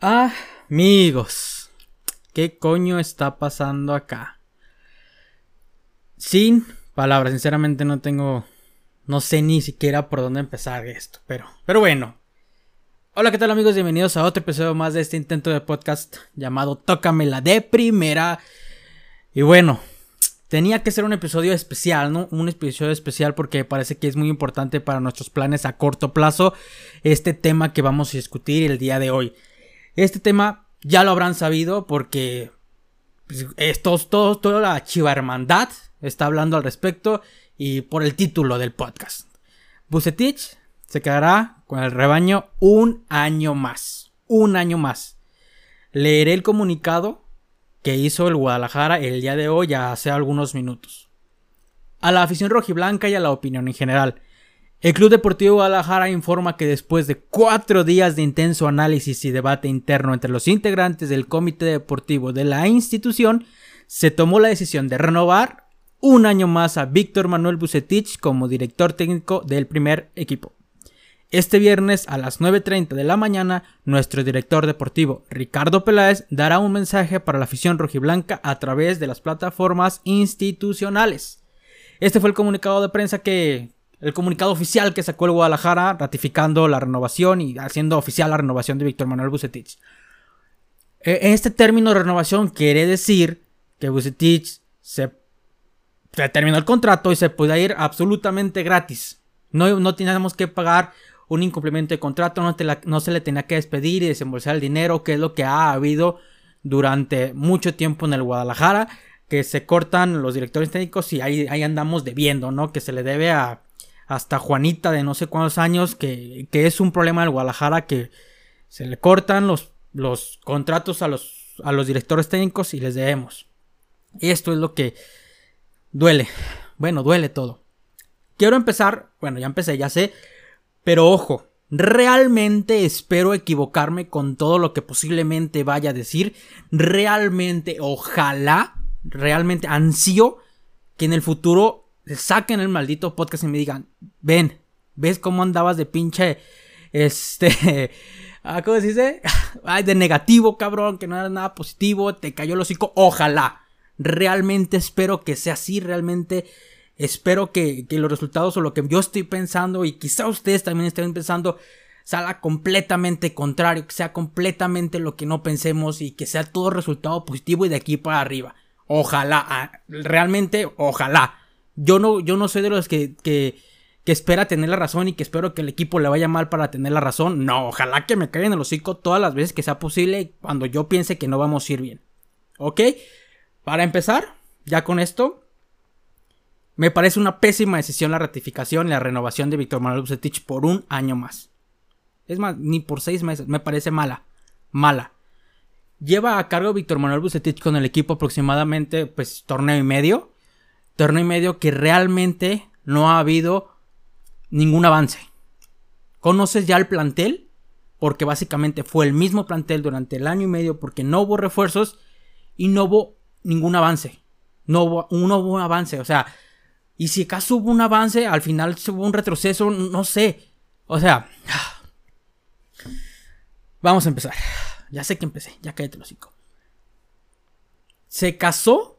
Amigos, ¿qué coño está pasando acá? Sin palabras, sinceramente no tengo, no sé ni siquiera por dónde empezar esto, pero, pero bueno. Hola, ¿qué tal amigos? Bienvenidos a otro episodio más de este intento de podcast llamado Tócamela de primera. Y bueno, tenía que ser un episodio especial, ¿no? Un episodio especial porque parece que es muy importante para nuestros planes a corto plazo este tema que vamos a discutir el día de hoy. Este tema ya lo habrán sabido porque pues, estos, todos, toda la chiva hermandad está hablando al respecto y por el título del podcast. Bucetich se quedará con el rebaño un año más. Un año más. Leeré el comunicado que hizo el Guadalajara el día de hoy hace algunos minutos. A la afición rojiblanca y a la opinión en general. El Club Deportivo Guadalajara informa que después de cuatro días de intenso análisis y debate interno entre los integrantes del comité deportivo de la institución, se tomó la decisión de renovar un año más a Víctor Manuel Bucetich como director técnico del primer equipo. Este viernes a las 9.30 de la mañana, nuestro director deportivo Ricardo Peláez dará un mensaje para la afición rojiblanca a través de las plataformas institucionales. Este fue el comunicado de prensa que, el comunicado oficial que sacó el Guadalajara ratificando la renovación y haciendo oficial la renovación de Víctor Manuel Bucetich. E, en este término de renovación quiere decir que Bucetich se, terminó el contrato y se puede ir absolutamente gratis. No, no teníamos que pagar un incumplimiento de contrato, no, no se le tenía que despedir y desembolsar el dinero, que es lo que ha habido durante mucho tiempo en el Guadalajara, que se cortan los directores técnicos y ahí, ahí andamos debiendo, ¿no? Que se le debe a hasta Juanita de no sé cuántos años, que, es un problema del Guadalajara que se le cortan los, los contratos a los, a los directores técnicos y les debemos. Esto es lo que duele. Bueno, duele todo. Quiero empezar, bueno, ya empecé, ya sé, pero ojo, realmente espero equivocarme con todo lo que posiblemente vaya a decir. Realmente, ojalá, realmente ansío que en el futuro saquen el maldito podcast y me digan, ven, ¿ves cómo andabas de pinche, este, ah, ¿cómo se dice? Ay, de negativo, cabrón, que no era nada positivo, te cayó el hocico, ojalá. Realmente espero que sea así, realmente espero que, que los resultados o lo que yo estoy pensando y quizá ustedes también estén pensando salga completamente contrario, que sea completamente lo que no pensemos y que sea todo resultado positivo y de aquí para arriba. Ojalá, ah, realmente, ojalá. Yo no, yo no soy de los que, que, que espera tener la razón y que espero que el equipo le vaya mal para tener la razón. No, ojalá que me caigan el hocico todas las veces que sea posible cuando yo piense que no vamos a ir bien. ¿Ok? Para empezar, ya con esto, me parece una pésima decisión la ratificación y la renovación de Víctor Manuel Bucetich por un año más. Es más, ni por seis meses, me parece mala. Mala. Lleva a cargo Víctor Manuel Bucetich con el equipo aproximadamente, pues, torneo y medio torneo y medio que realmente no ha habido ningún avance. ¿Conoces ya el plantel? Porque básicamente fue el mismo plantel durante el año y medio porque no hubo refuerzos y no hubo ningún avance. No hubo, un avance, o sea, y si acaso hubo un avance, al final hubo un retroceso, no sé. O sea, vamos a empezar. Ya sé que empecé, ya cállate el hocico. Se casó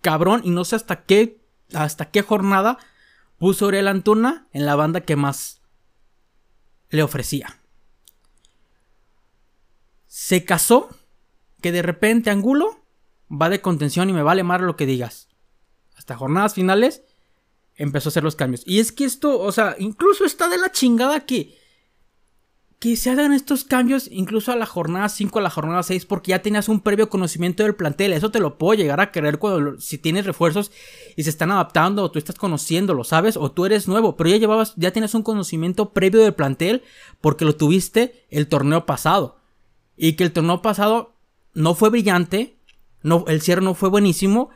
cabrón y no sé hasta qué, hasta qué jornada puso Aurel Antuna en la banda que más le ofrecía. Se casó que de repente Angulo va de contención y me vale más lo que digas. Hasta jornadas finales empezó a hacer los cambios. Y es que esto, o sea, incluso está de la chingada que que se hagan estos cambios incluso a la jornada 5, a la jornada 6, porque ya tenías un previo conocimiento del plantel. Eso te lo puedo llegar a querer cuando si tienes refuerzos y se están adaptando o tú estás conociéndolo, ¿sabes? O tú eres nuevo, pero ya llevabas, ya tienes un conocimiento previo del plantel porque lo tuviste el torneo pasado. Y que el torneo pasado no fue brillante, no, el cierre no fue buenísimo,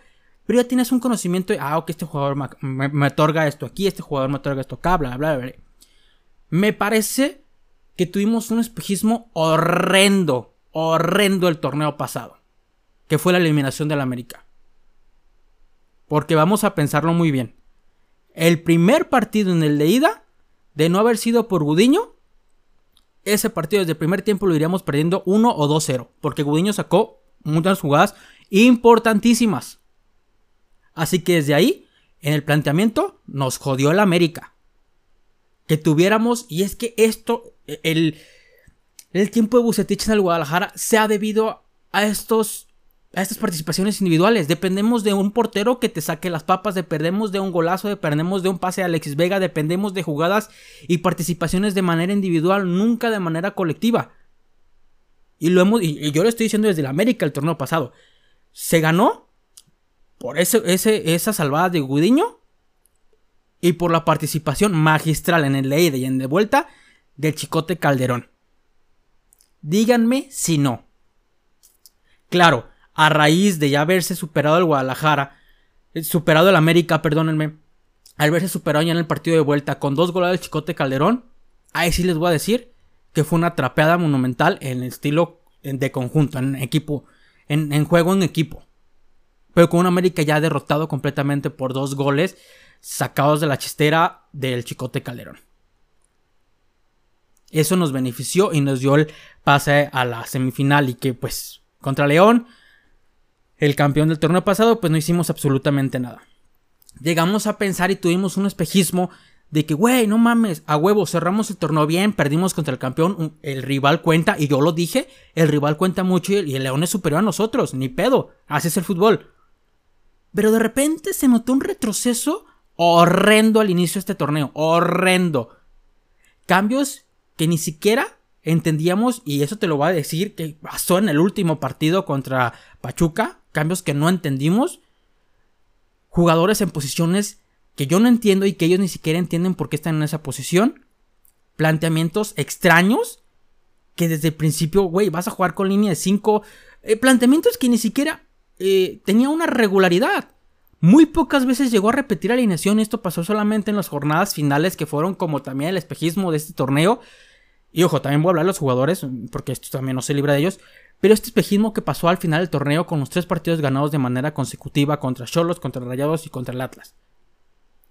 pero ya tienes un conocimiento de, ah, ok, este jugador me, me otorga esto aquí, este jugador me otorga esto acá, bla, bla, bla. Me parece que tuvimos un espejismo horrendo, horrendo el torneo pasado, que fue la eliminación del América. Porque vamos a pensarlo muy bien. El primer partido en el de ida, de no haber sido por Gudiño, ese partido desde el primer tiempo lo iríamos perdiendo 1 o 2-0. Porque Gudiño sacó muchas jugadas importantísimas. Así que desde ahí, en el planteamiento, nos jodió el América. Que tuviéramos, y es que esto, el, el tiempo de Bucetich en el Guadalajara se ha debido a estos a estas participaciones individuales. Dependemos de un portero que te saque las papas, dependemos de un golazo, dependemos de un pase a Alexis Vega, dependemos de jugadas y participaciones de manera individual, nunca de manera colectiva. Y lo hemos, y yo lo estoy diciendo desde el América el torneo pasado. Se ganó por ese, ese, esa salvada de Gudiño y por la participación magistral en el leída y en de vuelta del Chicote Calderón. Díganme si no. Claro, a raíz de ya haberse superado el Guadalajara, eh, superado el América, perdónenme, al verse superado ya en el partido de vuelta con dos goles del Chicote Calderón, ahí sí les voy a decir que fue una trapeada monumental en estilo de conjunto, en equipo, en, en juego en equipo. Pero con un América ya derrotado completamente por dos goles sacados de la chistera del Chicote Calderón. Eso nos benefició y nos dio el pase a la semifinal y que pues contra León el campeón del torneo pasado, pues no hicimos absolutamente nada. Llegamos a pensar y tuvimos un espejismo de que, güey, no mames, a huevo, cerramos el torneo bien, perdimos contra el campeón, el rival cuenta, y yo lo dije, el rival cuenta mucho y el León es superior a nosotros, ni pedo, así es el fútbol. Pero de repente se notó un retroceso horrendo al inicio de este torneo, horrendo. Cambios que ni siquiera entendíamos, y eso te lo va a decir, que pasó en el último partido contra Pachuca, cambios que no entendimos, jugadores en posiciones que yo no entiendo y que ellos ni siquiera entienden por qué están en esa posición, planteamientos extraños, que desde el principio, güey, vas a jugar con línea de 5, eh, planteamientos que ni siquiera eh, tenía una regularidad. Muy pocas veces llegó a repetir alineación esto pasó solamente en las jornadas finales que fueron como también el espejismo de este torneo. Y ojo, también voy a hablar de los jugadores porque esto también no se libra de ellos. Pero este espejismo que pasó al final del torneo con los tres partidos ganados de manera consecutiva contra Cholos, contra Rayados y contra el Atlas.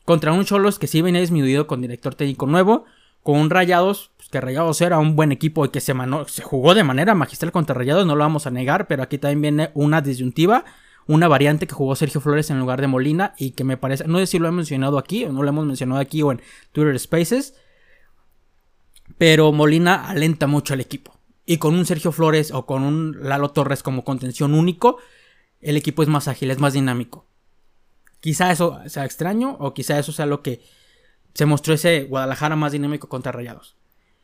Contra un Cholos que sí venía disminuido con director técnico nuevo, con un Rayados, pues que Rayados era un buen equipo y que se, se jugó de manera magistral contra Rayados, no lo vamos a negar, pero aquí también viene una disyuntiva, una variante que jugó Sergio Flores en lugar de Molina y que me parece, no sé si lo he mencionado aquí o no lo hemos mencionado aquí o en Twitter Spaces, pero Molina alenta mucho al equipo. Y con un Sergio Flores o con un Lalo Torres como contención único, el equipo es más ágil, es más dinámico. Quizá eso sea extraño o quizá eso sea lo que se mostró ese Guadalajara más dinámico contra Rayados.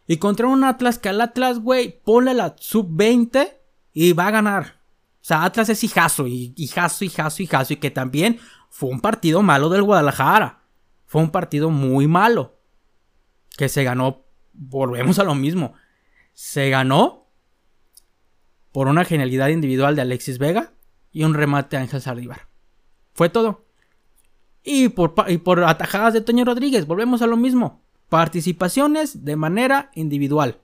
Y contra un Atlas que al Atlas, güey, ponle la sub-20 y va a ganar. O sea, Atlas es hijazo, y hijazo, hijazo, hijazo. Y que también fue un partido malo del Guadalajara. Fue un partido muy malo. Que se ganó, volvemos a lo mismo se ganó por una genialidad individual de Alexis Vega y un remate de Ángel Sardívar. Fue todo. Y por, y por atajadas de Toño Rodríguez, volvemos a lo mismo. Participaciones de manera individual.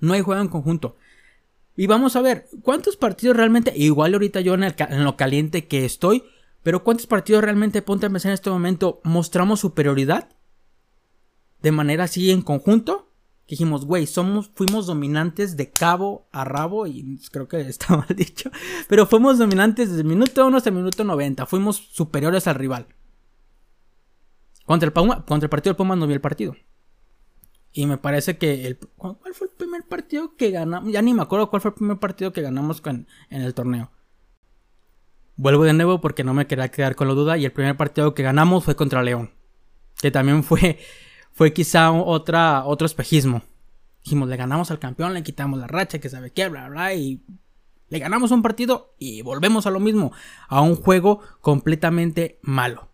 No hay juego en conjunto. Y vamos a ver, ¿cuántos partidos realmente, igual ahorita yo en, en lo caliente que estoy, pero cuántos partidos realmente, ponte a en este momento, mostramos superioridad? De manera así en conjunto dijimos, güey, somos, fuimos dominantes de cabo a rabo, y creo que está mal dicho, pero fuimos dominantes desde el minuto 1 hasta el minuto 90, fuimos superiores al rival. Contra el, contra el partido del Pumas no vi el partido. Y me parece que el, ¿cuál fue el primer partido que ganamos? Ya ni me acuerdo cuál fue el primer partido que ganamos en el torneo. Vuelvo de nuevo porque no me quería quedar con la duda. Y el primer partido que ganamos fue contra León. Que también fue fue quizá otra, otro espejismo. Dijimos, le ganamos al campeón, le quitamos la racha, que sabe qué, bla, bla, y le ganamos un partido y volvemos a lo mismo, a un juego completamente malo.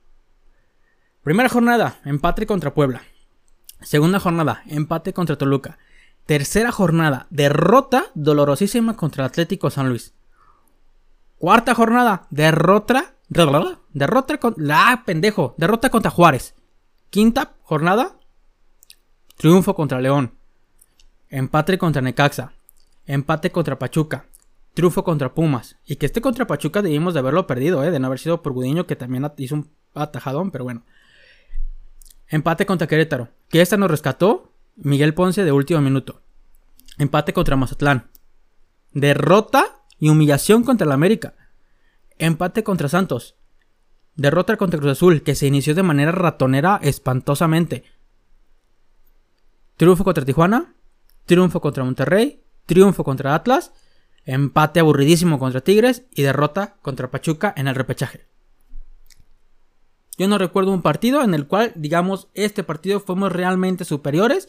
Primera jornada, empate contra Puebla. Segunda jornada, empate contra Toluca. Tercera jornada, derrota dolorosísima contra Atlético San Luis. Cuarta jornada, derrota, derrota contra, la pendejo, derrota contra Juárez. Quinta jornada, Triunfo contra León. Empate contra Necaxa. Empate contra Pachuca. Triunfo contra Pumas. Y que este contra Pachuca debimos de haberlo perdido, ¿eh? de no haber sido por Gudiño, que también hizo un atajadón, pero bueno. Empate contra Querétaro. Que esta nos rescató. Miguel Ponce de último minuto. Empate contra Mazatlán. Derrota y humillación contra el América. Empate contra Santos. Derrota contra Cruz Azul, que se inició de manera ratonera espantosamente. Triunfo contra Tijuana. Triunfo contra Monterrey. Triunfo contra Atlas. Empate aburridísimo contra Tigres. Y derrota contra Pachuca en el repechaje. Yo no recuerdo un partido en el cual, digamos, este partido fuimos realmente superiores.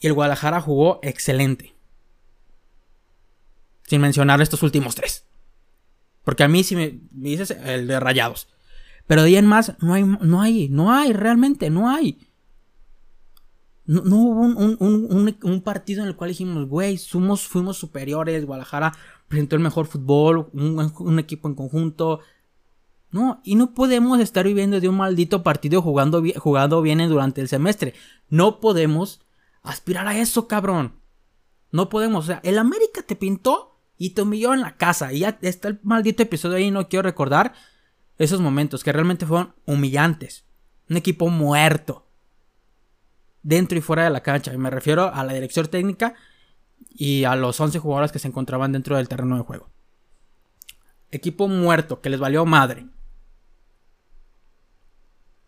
Y el Guadalajara jugó excelente. Sin mencionar estos últimos tres. Porque a mí si me, dices el de Rayados. Pero de ahí en más no hay, no hay, no hay, realmente, no hay. No, hubo un, partido en el cual dijimos, güey, fuimos superiores, Guadalajara presentó el mejor fútbol, un, equipo en conjunto. No, y no podemos estar viviendo de un maldito partido jugando, jugando bien durante el semestre. No podemos aspirar a eso, cabrón. No podemos, o sea, el América te pintó y te humilló en la casa. Y ya está el maldito episodio ahí, no quiero recordar esos momentos que realmente fueron humillantes. Un equipo muerto. Dentro y fuera de la cancha. Y me refiero a la dirección técnica y a los 11 jugadores que se encontraban dentro del terreno de juego. Equipo muerto, que les valió madre.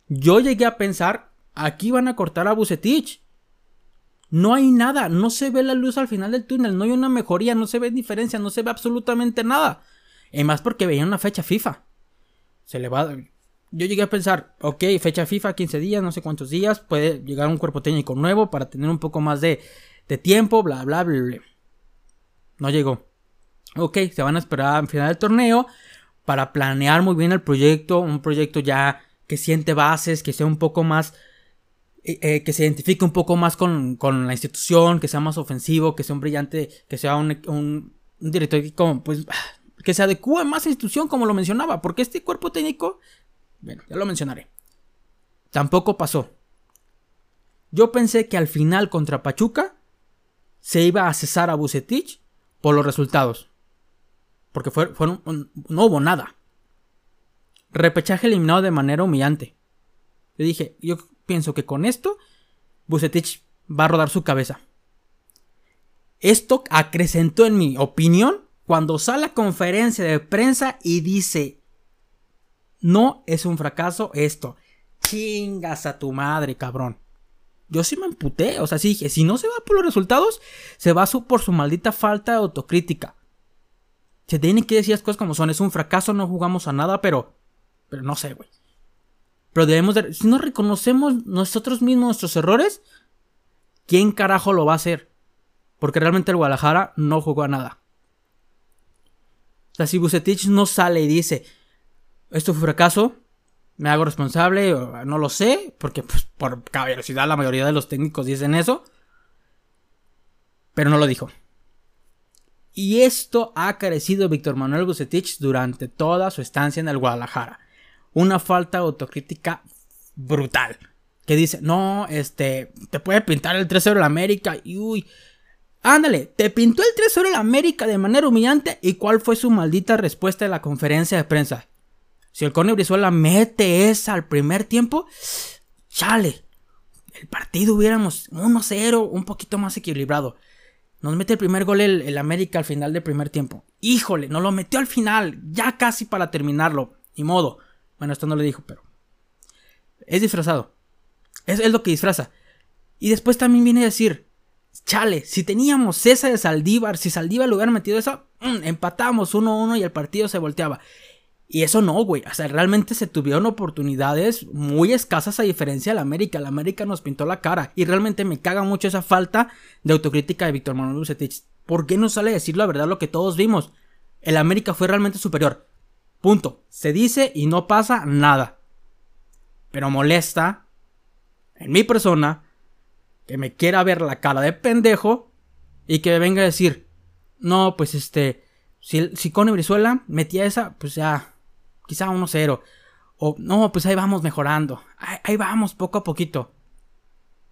Yo llegué a pensar, aquí van a cortar a Bucetich. No hay nada, no se ve la luz al final del túnel, no hay una mejoría, no se ve diferencia, no se ve absolutamente nada. Y más porque veía una fecha FIFA. Se le va. Yo llegué a pensar, ok, fecha FIFA, 15 días, no sé cuántos días, puede llegar un cuerpo técnico nuevo para tener un poco más de, de tiempo, bla, bla, bla, bla. No llegó. Ok, se van a esperar al final del torneo para planear muy bien el proyecto, un proyecto ya que siente bases, que sea un poco más eh, eh, que se identifique un poco más con, la institución, que sea más ofensivo, que sea un brillante, que sea un, un, director como, pues, que se adecue más a la institución, como lo mencionaba, porque este cuerpo técnico, bueno, ya lo mencionaré, tampoco pasó. Yo pensé que al final contra Pachuca se iba a cesar a Bucetich por los resultados. Porque no hubo nada. Repechaje eliminado de manera humillante. Yo dije, yo pienso que con esto Bucetich va a rodar su cabeza. Esto acrecentó en mi opinión cuando sale a conferencia de prensa y dice, no es un fracaso esto. Chingas a tu madre, cabrón. Yo sí me emputé, o sea, sí dije, si no se va por los resultados, se va por su maldita falta de autocrítica. Se tienen que decir las cosas como son, es un fracaso, no jugamos a nada, pero... Pero no sé, güey. Pero debemos de... Si no reconocemos nosotros mismos nuestros errores, ¿quién carajo lo va a hacer? Porque realmente el Guadalajara no jugó a nada. O sea, si Bucetich no sale y dice, esto fue fracaso, me hago responsable, no lo sé, porque pues, por caballerosidad la mayoría de los técnicos dicen eso, pero no lo dijo. Y esto ha carecido Víctor Manuel Bucetich durante toda su estancia en el Guadalajara una falta de autocrítica brutal. Que dice, no, este, te puede pintar el 3-0 el América y uy. Ándale, te pintó el 3-0 el América de manera humillante y cuál fue su maldita respuesta en la conferencia de prensa. Si el Cone Brizuela mete esa al primer tiempo, chale. El partido hubiéramos 1-0, un poquito más equilibrado. Nos mete el primer gol el, el, América al final del primer tiempo. Híjole, nos lo metió al final, ya casi para terminarlo. Ni modo. Bueno, esto no le dijo, pero. Es disfrazado. Es, lo que disfraza. Y después también viene a decir. Chale, si teníamos esa de Saldívar, si Saldívar le hubiera metido eso, mm, empatamos 1-1 y el partido se volteaba. Y eso no, güey. O sea, realmente se tuvieron oportunidades muy escasas a diferencia del América. La América nos pintó la cara. Y realmente me caga mucho esa falta de autocrítica de Víctor Manuel Bucetich. ¿Por qué no sale a decir la verdad lo que todos vimos? El América fue realmente superior. Punto. Se dice y no pasa nada. Pero molesta en mi persona que me quiera ver la cara de pendejo y que me venga a decir, no, pues este, si, si Cone Brizuela metía esa, pues ya, quizá 1-0. O no, pues ahí vamos mejorando. Ahí, vamos poco a poquito.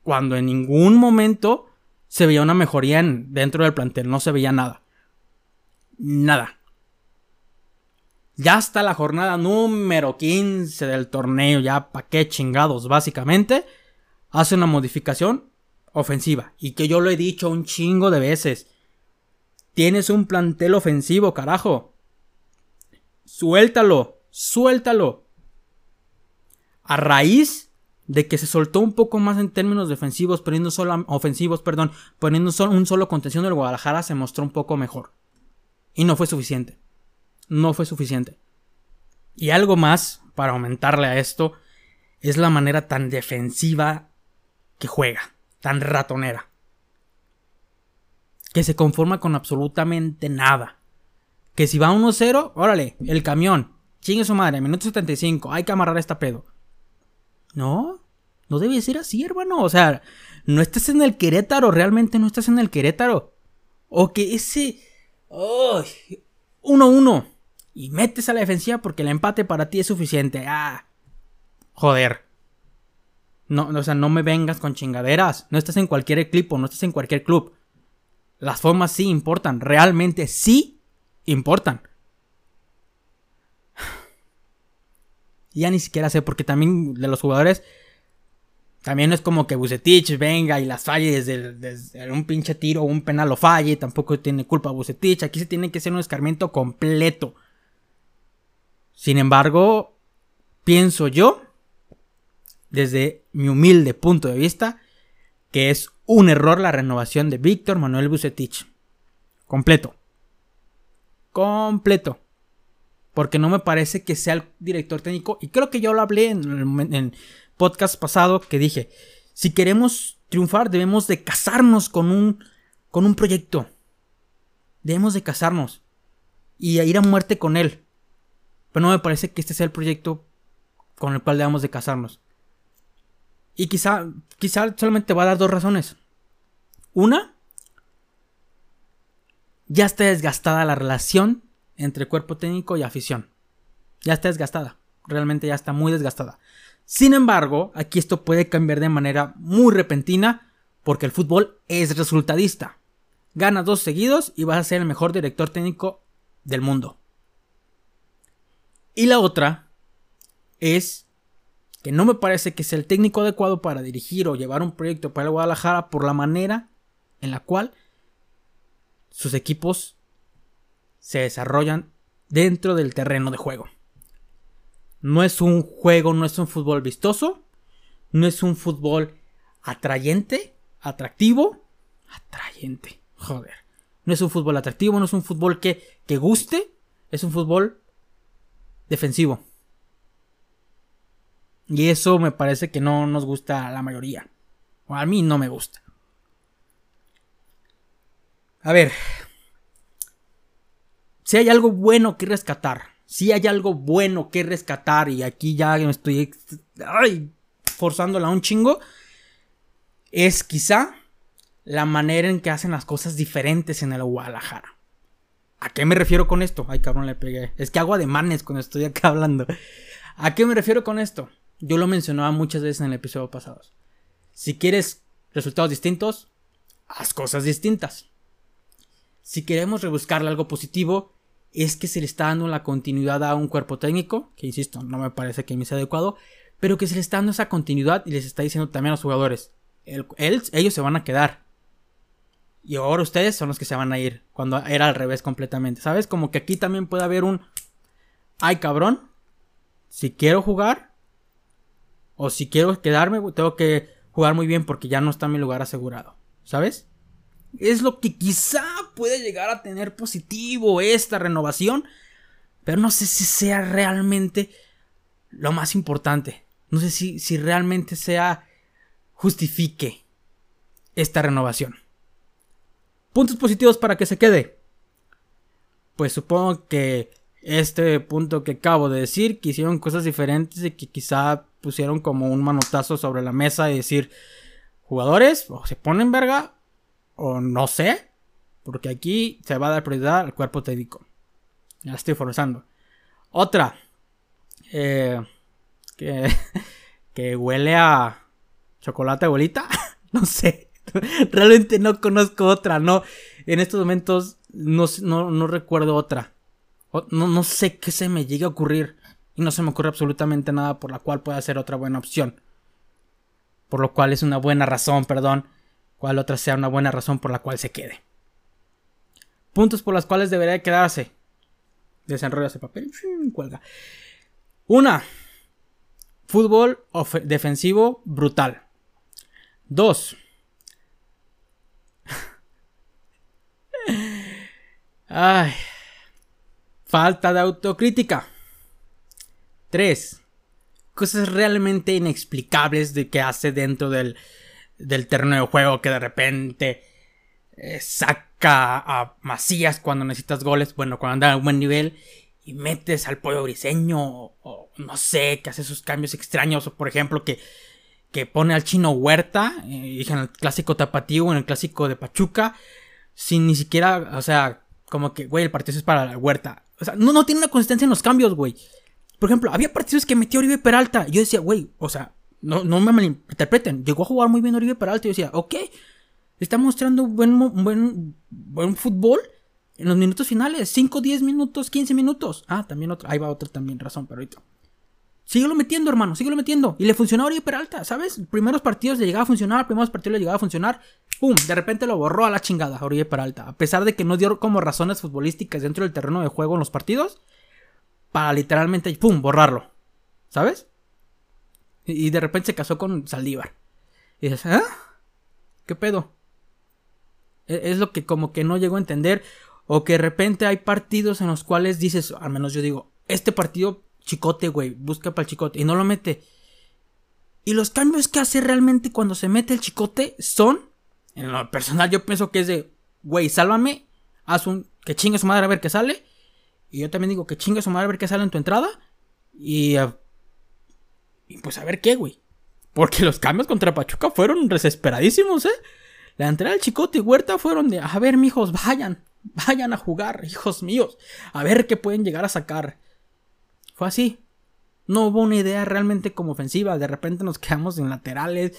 Cuando en ningún momento se veía una mejoría en, dentro del plantel, no se veía nada. Nada. Ya está la jornada número 15 del torneo, ya pa' qué chingados, básicamente. Hace una modificación. ofensiva. Y que yo lo he dicho un chingo de veces. Tienes un plantel ofensivo, carajo. Suéltalo, suéltalo. A raíz de que se soltó un poco más en términos defensivos, poniendo solo ofensivos, perdón, poniendo solo un solo contención del Guadalajara se mostró un poco mejor. Y no fue suficiente. No fue suficiente. Y algo más para aumentarle a esto es la manera tan defensiva que juega, tan ratonera. Que se conforma con absolutamente nada. Que si va 1-0, órale, el camión. Chingue su madre, minuto 75, hay que amarrar esta pedo. No, no debe ser así, hermano. O sea, no estás en el Querétaro, realmente no estás en el Querétaro. O que ese. 1-1. y metes a la defensiva porque el empate para ti es suficiente. Ah. Joder. No, o sea, no me vengas con chingaderas. No estás en cualquier equipo, no estás en cualquier club. Las formas sí importan. Realmente sí importan. Ya ni siquiera sé, porque también de los jugadores. También no es como que Bucetich venga y las falle desde, un pinche tiro o un penal lo falle. Tampoco tiene culpa Bucetich. Aquí se tiene que hacer un escarmiento completo. Sin embargo, pienso yo, desde mi humilde punto de vista, que es un error la renovación de Víctor Manuel Bucetich. Completo. Completo porque no me parece que sea el director técnico. Y creo que yo lo hablé en el podcast pasado que dije, si queremos triunfar debemos de casarnos con un, con un proyecto. Debemos de casarnos y ir a muerte con él. Pero no me parece que este sea el proyecto con el cual debemos de casarnos. Y quizá, quizá solamente va a dar dos razones. Una, ya está desgastada la relación entre cuerpo técnico y afición. Ya está desgastada, realmente ya está muy desgastada. Sin embargo, aquí esto puede cambiar de manera muy repentina porque el fútbol es resultadista. Gana dos seguidos y vas a ser el mejor director técnico del mundo. Y la otra es que no me parece que sea el técnico adecuado para dirigir o llevar un proyecto para el Guadalajara por la manera en la cual sus equipos se desarrollan dentro del terreno de juego. No es un juego, no es un fútbol vistoso, no es un fútbol atrayente, atractivo, atrayente, joder. No es un fútbol atractivo, no es un fútbol que, que guste, es un fútbol defensivo. Y eso me parece que no nos gusta a la mayoría. O a mí no me gusta. A ver, si hay algo bueno que rescatar, si hay algo bueno que rescatar, y aquí ya me estoy ay, forzándola un chingo, es quizá la manera en que hacen las cosas diferentes en el Guadalajara. ¿A qué me refiero con esto? Ay, cabrón, le pegué. Es que hago ademanes cuando estoy acá hablando. ¿A qué me refiero con esto? Yo lo mencionaba muchas veces en el episodio pasado. Si quieres resultados distintos, haz cosas distintas. Si queremos rebuscarle algo positivo, es que se le está dando la continuidad a un cuerpo técnico, que insisto, no me parece que me sea adecuado, pero que se le está dando esa continuidad y les está diciendo también a los jugadores, ellos se van a quedar. Y ahora ustedes son los que se van a ir, cuando era al revés completamente, ¿sabes? Como que aquí también puede haber un, ay cabrón, si quiero jugar, o si quiero quedarme, tengo que jugar muy bien porque ya no está mi lugar asegurado, ¿sabes? Es lo que quizá puede llegar a tener positivo esta renovación. Pero no sé si sea realmente lo más importante. No sé si, si realmente sea justifique esta renovación. Puntos positivos para que se quede. Pues supongo que este punto que acabo de decir, que hicieron cosas diferentes y que quizá pusieron como un manotazo sobre la mesa y decir, jugadores, o se ponen verga o no sé, porque aquí se va a dar prioridad al cuerpo técnico. Ya estoy forzando. Otra, eh, que, que huele a chocolate abuelita, no sé. Realmente no conozco otra, no. En estos momentos no, no, recuerdo otra. No, no sé qué se me llegue a ocurrir. Y no se me ocurre absolutamente nada por la cual pueda ser otra buena opción. Por lo cual es una buena razón, perdón, cuál otra sea una buena razón por la cual se quede. Puntos por las cuales debería quedarse. Desenrolla ese papel, cuelga. Una, fútbol defensivo brutal. Dos, Ay, falta de autocrítica. Tres, cosas realmente inexplicables de que hace dentro del, del terreno de juego que de repente eh, saca a Macías cuando necesitas goles, bueno, cuando anda a un buen nivel y metes al pollo briseño o, no sé, que hace esos cambios extraños o por ejemplo que, que pone al chino Huerta eh, en el clásico tapatío en el clásico de Pachuca sin ni siquiera, o sea, como que, güey, el partido es para la Huerta. O sea, no, no tiene una consistencia en los cambios, güey. Por ejemplo, había partidos que metió Oribe Peralta. Yo decía, güey, o sea, no, no me malinterpreten. Llegó a jugar muy bien Oribe Peralta. Y yo decía, ok, está mostrando buen, buen, buen fútbol en los minutos finales. 5, 10 minutos, 15 minutos. Ah, también otro. Ahí va otro también, razón, pero ahorita. Síguelo metiendo, hermano, síguelo metiendo. Y le funcionó a Oribe Peralta, ¿sabes? Primeros partidos le llegaba a funcionar, primeros partidos le llegaba a funcionar. ¡Pum! De repente lo borró a la chingada a Oribe Peralta. A pesar de que no dio como razones futbolísticas dentro del terreno de juego en los partidos para literalmente, ¡pum!, borrarlo. ¿Sabes? Y, de repente se casó con Saldívar. Y dices, ¿ah? ¿Qué pedo? E, es lo que como que no llego a entender. O que de repente hay partidos en los cuales dices, al menos yo digo, este partido, chicote, güey, busca para el chicote. Y no lo mete. Y los cambios que hace realmente cuando se mete el chicote son, en lo personal yo pienso que es de, güey, sálvame, haz un, que chingue su madre a ver qué sale. Y yo también digo que chingue su madre a ver qué sale en tu entrada. Y, ah, y pues a ver qué, güey. Porque los cambios contra Pachuca fueron desesperadísimos, ¿eh? La entrada del Chicote y Huerta fueron de, a ver, mijos, vayan, vayan a jugar, hijos míos. A ver qué pueden llegar a sacar. Fue así. No hubo una idea realmente como ofensiva. De repente nos quedamos en laterales.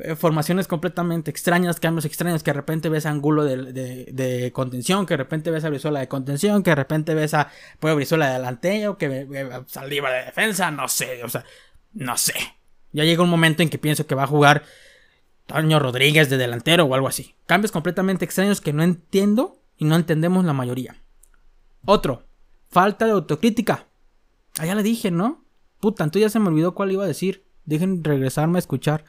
Eh, formaciones completamente extrañas, cambios extraños, que de repente ves a Angulo de, contención, que de repente ves a Brizuela de contención, que de repente ves a Pueblo Brizuela de delantero, que a Saldívar de defensa, no sé, o sea, no sé. Ya llega un momento en que pienso que va a jugar Toño Rodríguez de delantero o algo así. Cambios completamente extraños que no entiendo y no entendemos la mayoría. Otro, falta de autocrítica. Ah, ya le dije, ¿no? Puta, entonces ya se me olvidó cuál iba a decir. Dejen regresarme a escuchar.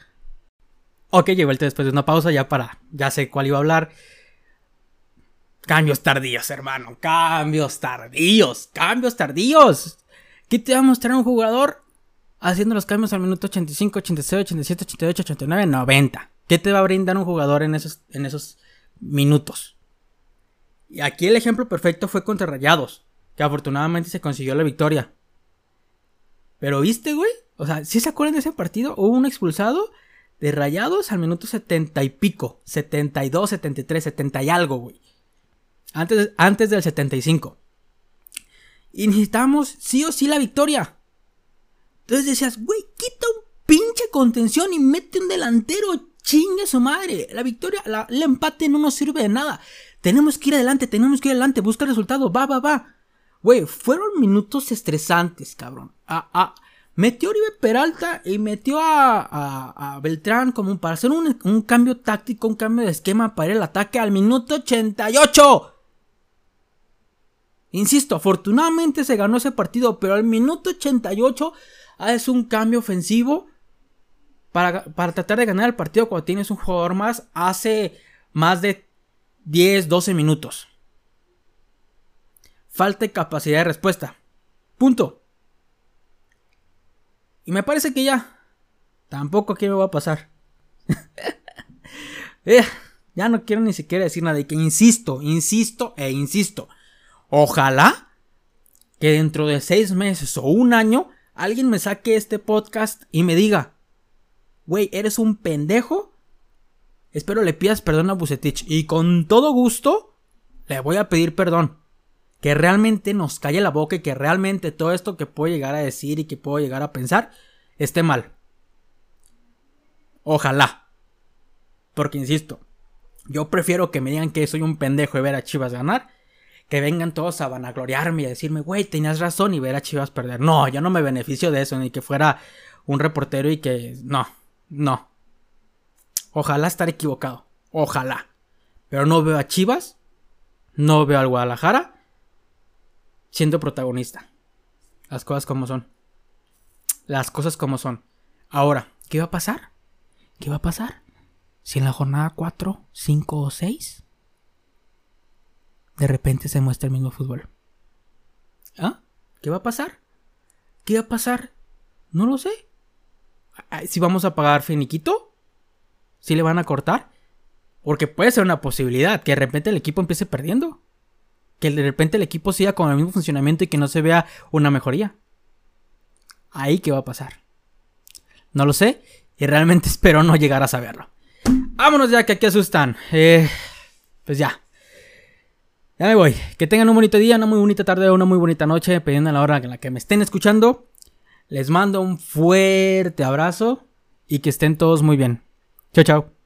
Ok, llegó el después de una pausa ya para... Ya sé cuál iba a hablar. Cambios tardíos, hermano. Cambios tardíos. Cambios tardíos. ¿Qué te va a mostrar un jugador haciendo los cambios al minuto 85, 86, 87, 88, 89, 90? ¿Qué te va a brindar un jugador en esos, en esos minutos? Y aquí el ejemplo perfecto fue contra Rayados, que afortunadamente se consiguió la victoria. Pero viste, güey, o sea, si se acuerdan de ese partido, hubo un expulsado de Rayados al minuto 70 y pico. 72, 73, 70 y algo, güey. Antes, antes del 75. Y necesitamos sí o sí la victoria. Entonces decías, güey, quita un pinche contención y mete un delantero. Chingue su madre. La victoria, el empate no nos sirve de nada. Tenemos que ir adelante, tenemos que ir adelante. Busca el resultado. Va, va, va. Güey, fueron minutos estresantes, cabrón. Ah. Metió Oribe Peralta y metió a, Beltrán como para hacer un, cambio táctico, un cambio de esquema para el ataque al minuto 88. Insisto, afortunadamente se ganó ese partido, pero al minuto 88 haces un cambio ofensivo para, para, tratar de ganar el partido cuando tienes un jugador más hace más de 10, 12 minutos. Falta de capacidad de respuesta. Punto. Y me parece que ya. Tampoco aquí me va a pasar. Eh, ya no quiero ni siquiera decir nada. Y que insisto, insisto e insisto. Ojalá que dentro de seis meses o un año alguien me saque este podcast y me diga, güey, eres un pendejo. Espero le pidas perdón a Bucetich. Y con todo gusto le voy a pedir perdón que realmente nos calle la boca y que realmente todo esto que puedo llegar a decir y que puedo llegar a pensar esté mal. Ojalá. Porque insisto, yo prefiero que me digan que soy un pendejo de ver a Chivas ganar, que vengan todos a vanagloriarme y a decirme, güey, tenías razón y ver a Chivas perder. No, yo no me beneficio de eso, ni que fuera un reportero y que... No, no. Ojalá estar equivocado. Ojalá. Pero no veo a Chivas. No veo al Guadalajara. Siendo protagonista. Las cosas como son. Las cosas como son. Ahora, ¿qué va a pasar? ¿Qué va a pasar? Si en la jornada 4, 5 o 6 de repente se muestra el mismo fútbol. ¿Ah? ¿Qué va a pasar? ¿Qué va a pasar? No lo sé. Si vamos a pagar finiquito, si le van a cortar, porque puede ser una posibilidad que de repente el equipo empiece perdiendo, que de repente el equipo siga con el mismo funcionamiento y que no se vea una mejoría. Ahí qué va a pasar. No lo sé y realmente espero no llegar a saberlo. Vámonos ya que aquí asustan. Eh, pues ya. Ya me voy. Que tengan un bonito día, una muy bonita tarde una muy bonita noche, dependiendo de la hora en la que me estén escuchando. Les mando un fuerte abrazo y que estén todos muy bien. Chao, chao.